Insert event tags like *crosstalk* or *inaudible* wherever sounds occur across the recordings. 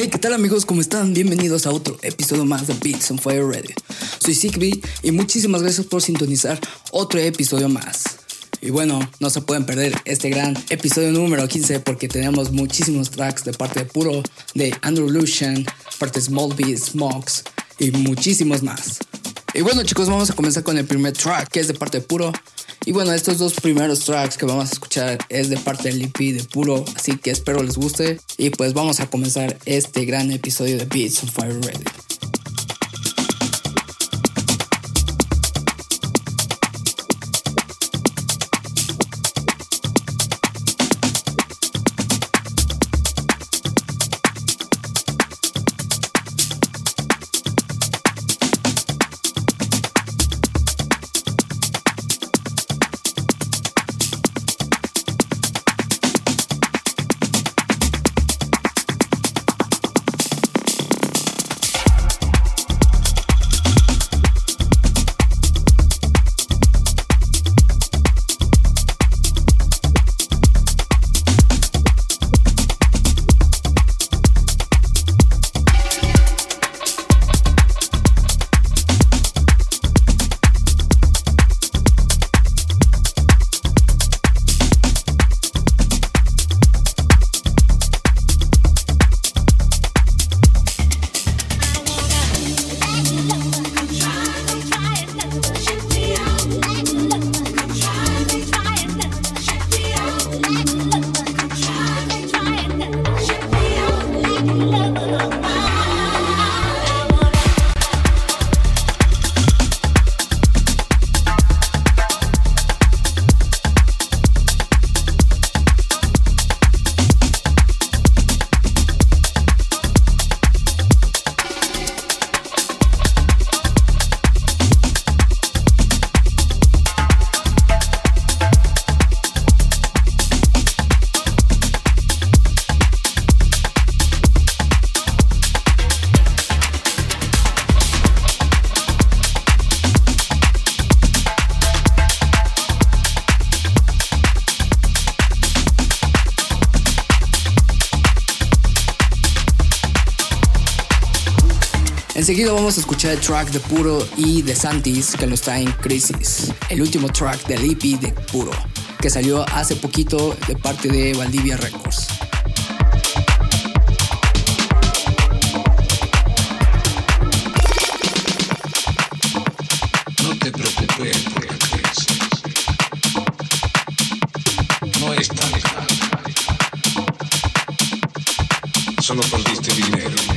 Hey, ¿qué tal amigos? ¿Cómo están? Bienvenidos a otro episodio más de Beats on Fire Radio. Soy Sigby y muchísimas gracias por sintonizar otro episodio más. Y bueno, no se pueden perder este gran episodio número 15 porque tenemos muchísimos tracks de parte de Puro, de Andrew Lucian, parte de Small Beats, Mox y muchísimos más. Y bueno chicos, vamos a comenzar con el primer track que es de parte de Puro. Y bueno, estos dos primeros tracks que vamos a escuchar es de parte del EP de Puro, así que espero les guste. Y pues vamos a comenzar este gran episodio de Beats on Fire Radio. Enseguida vamos a escuchar el track de Puro y de Santis que nos está en Crisis, el último track del EP de Puro, que salió hace poquito de parte de Valdivia Records. No te preocupes. No es tan. Solo perdiste dinero.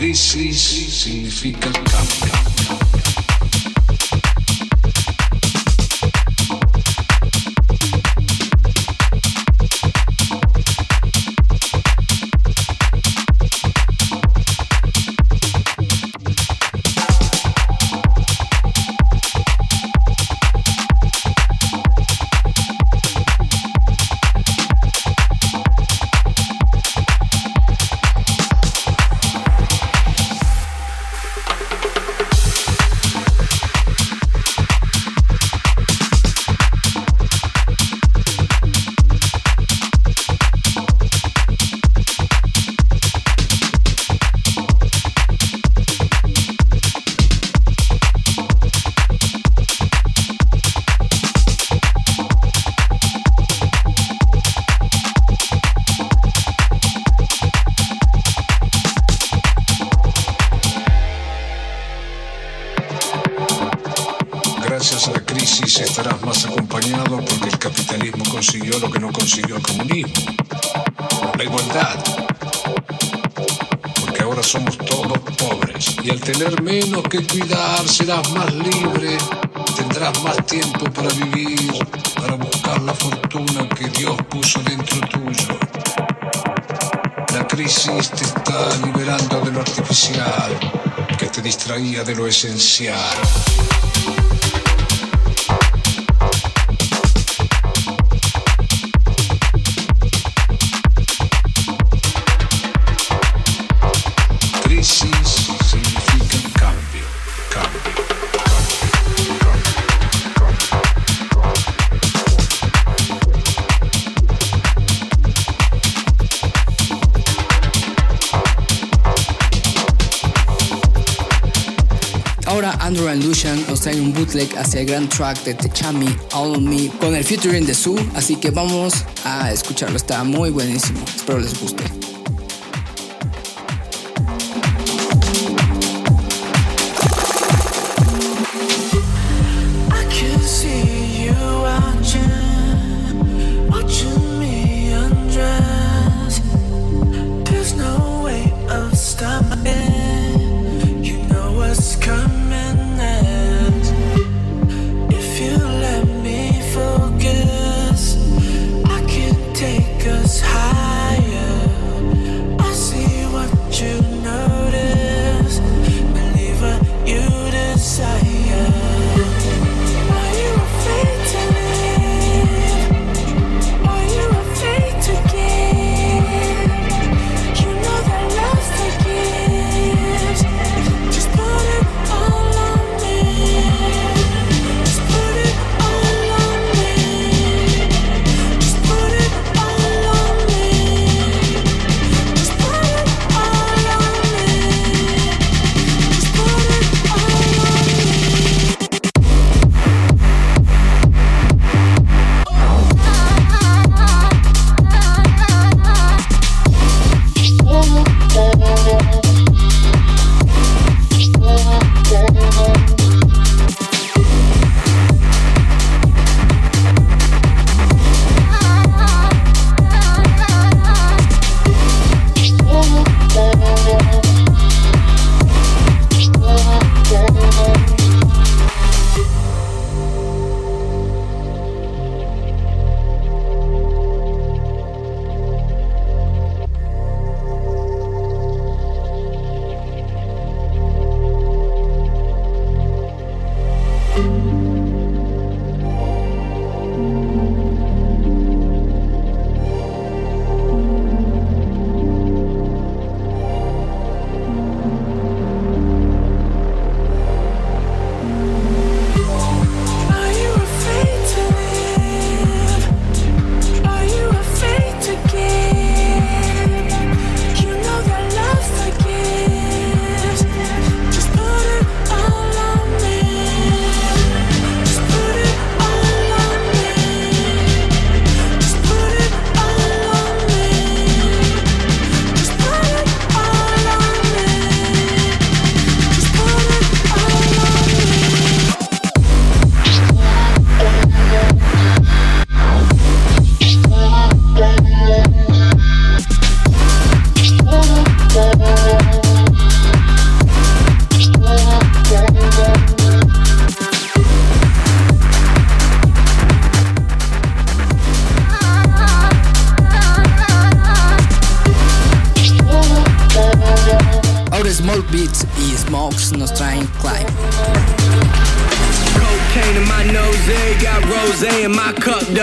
Crisis significa cambio. Menos que cuidar serás más libre, tendrás más tiempo para vivir, para buscar la fortuna que Dios puso dentro tuyo. La crisis te está liberando de lo artificial que te distraía de lo esencial. Nos un bootleg hacia el gran track de Techami All Me con el featuring de Sue, así que vamos a escucharlo, está muy buenísimo, espero les guste.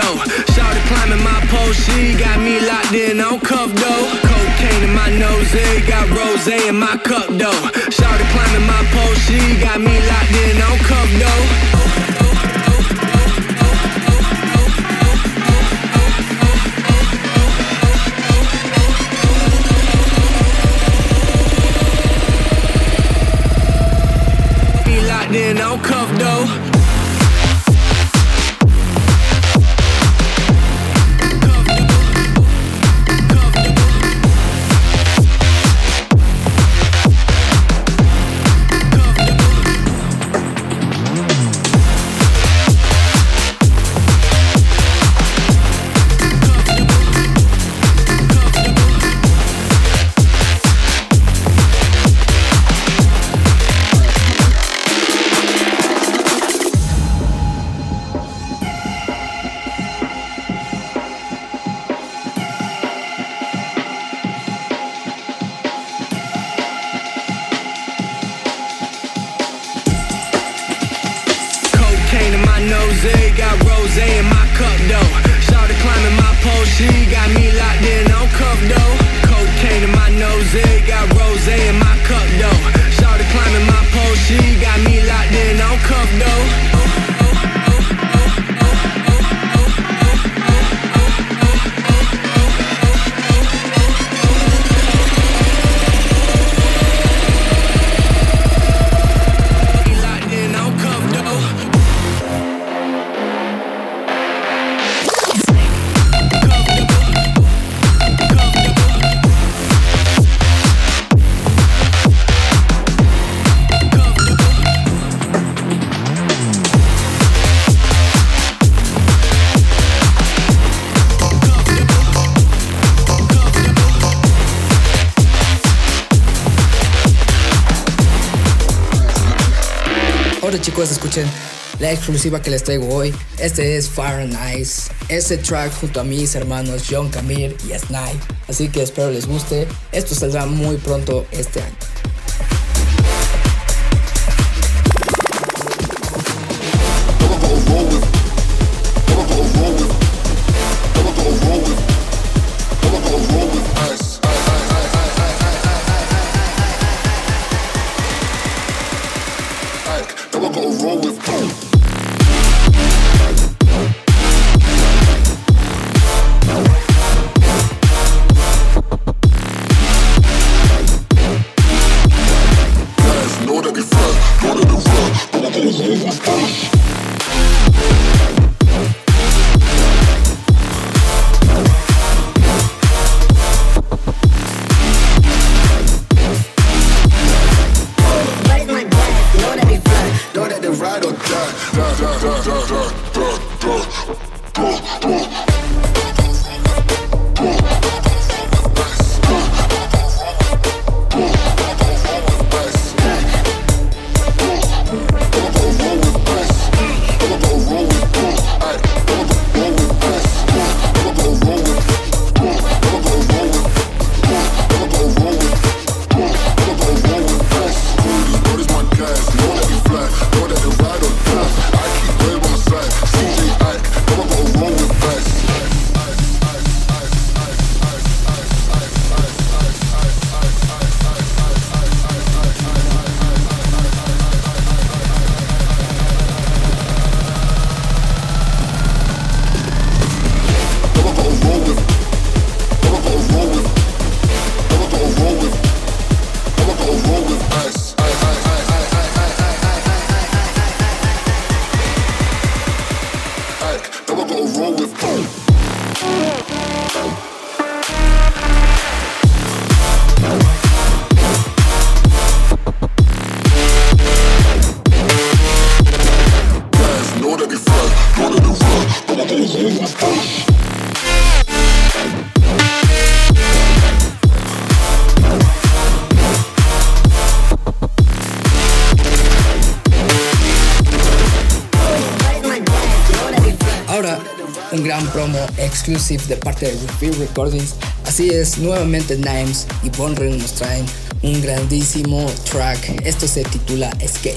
on. Shouted climbing my post, she got me locked in on cuff though. Cocaine in my nose, eh, got rose in my cup though. started climbing my post, she got me locked in on cuff though. La exclusiva que les traigo hoy. Este es Fire and Ice. Este track junto a mis hermanos John Camille y Snipe. Así que espero les guste. Esto saldrá muy pronto este año. Boom. Exclusive de parte de Refill Recordings. Así es, nuevamente Nimes y Bonren nos traen un grandísimo track. Esto se titula Escape.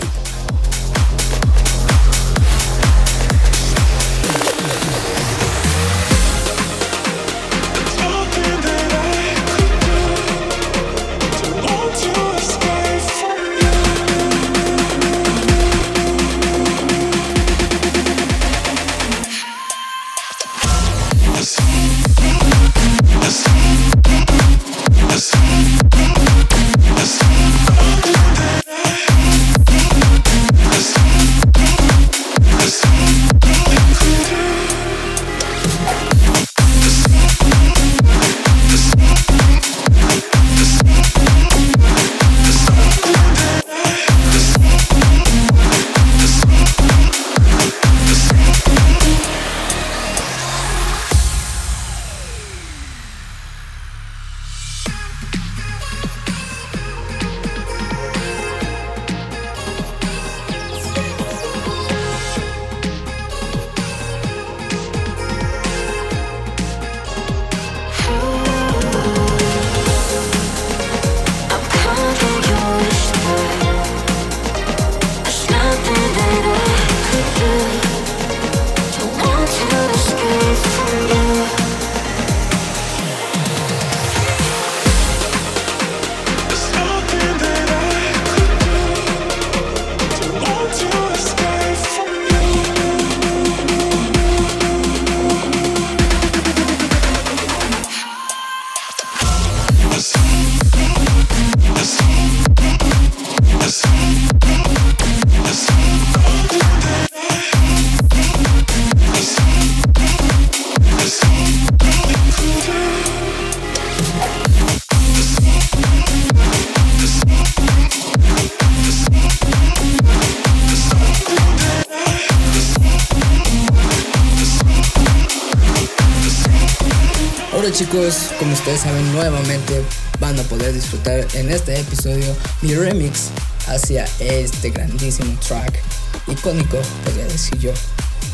Como ustedes saben nuevamente van a poder disfrutar en este episodio mi remix hacia este grandísimo track, icónico podría decir yo.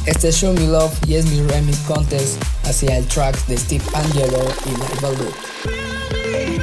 Este es Show Me Love y es mi remix contest hacia el track de Steve Angelo y Live Loop.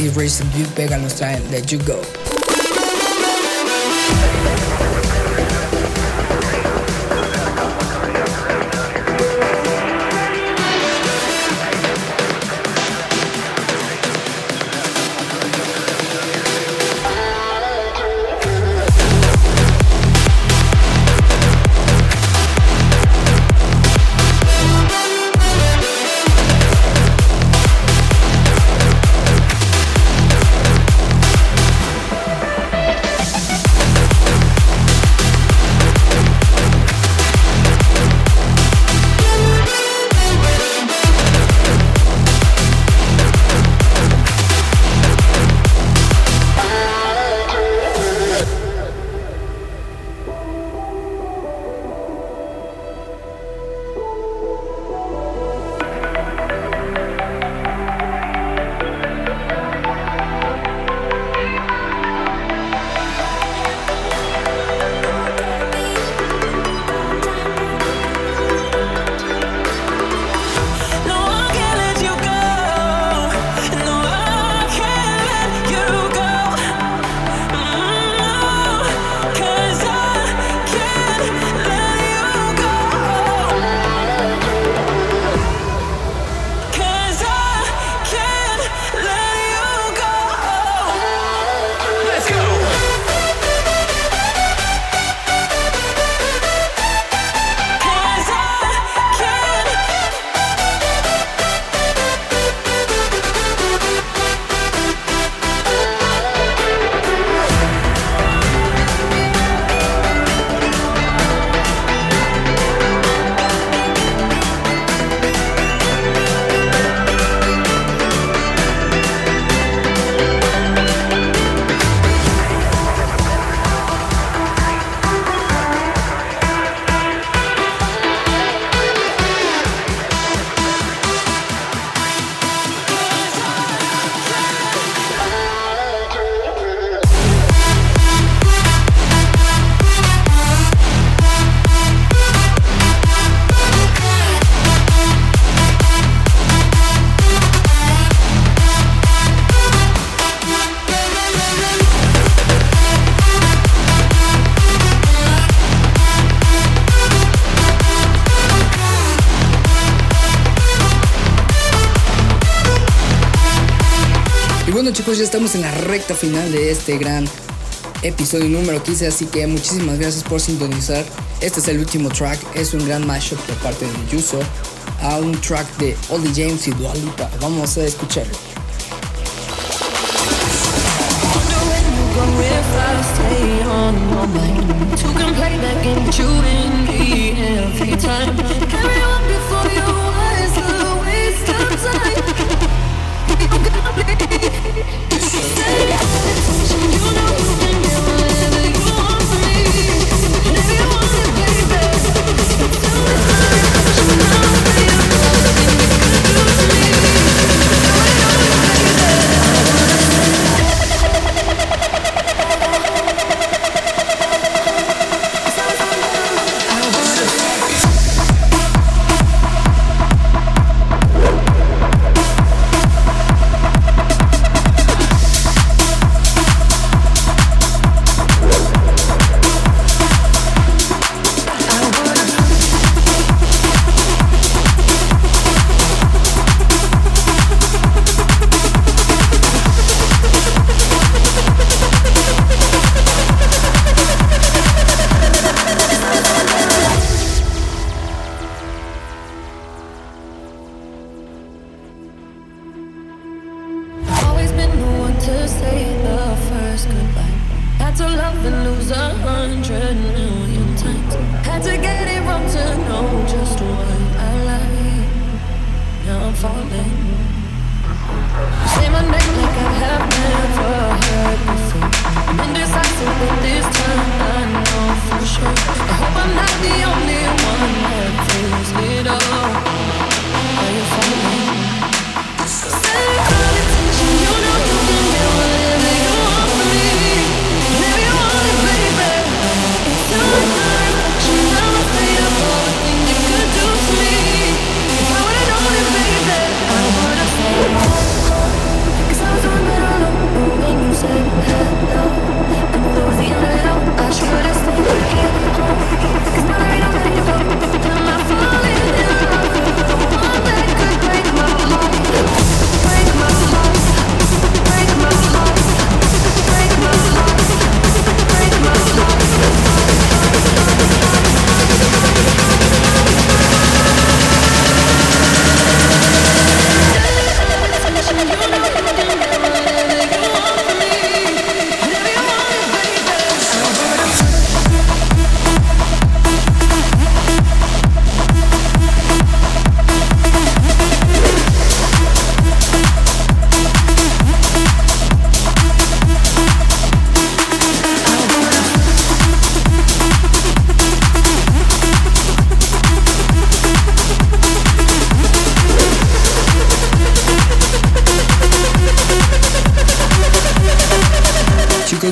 erase the you back and trying let you go. Estamos en la recta final de este gran episodio número 15, así que muchísimas gracias por sintonizar. Este es el último track, es un gran mashup por parte de Yuso a un track de Oldie James y Dua Lipa. Vamos a escucharlo. *laughs*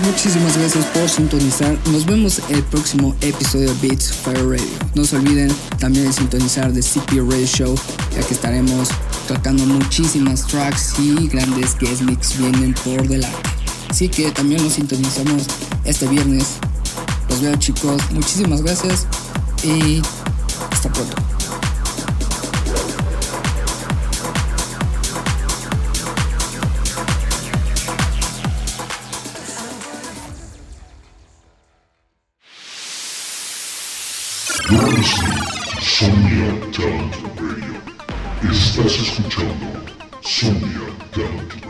muchísimas gracias por sintonizar. Nos vemos el próximo episodio de Beats Fire Radio. No se olviden también de sintonizar de CP Radio Show, ya que estaremos tocando muchísimas tracks y grandes guest mix vienen por delante. Así que también nos sintonizamos este viernes. Los veo chicos, muchísimas gracias y hasta pronto. Sonia Talent Radio. Estás escuchando Sonia Talent.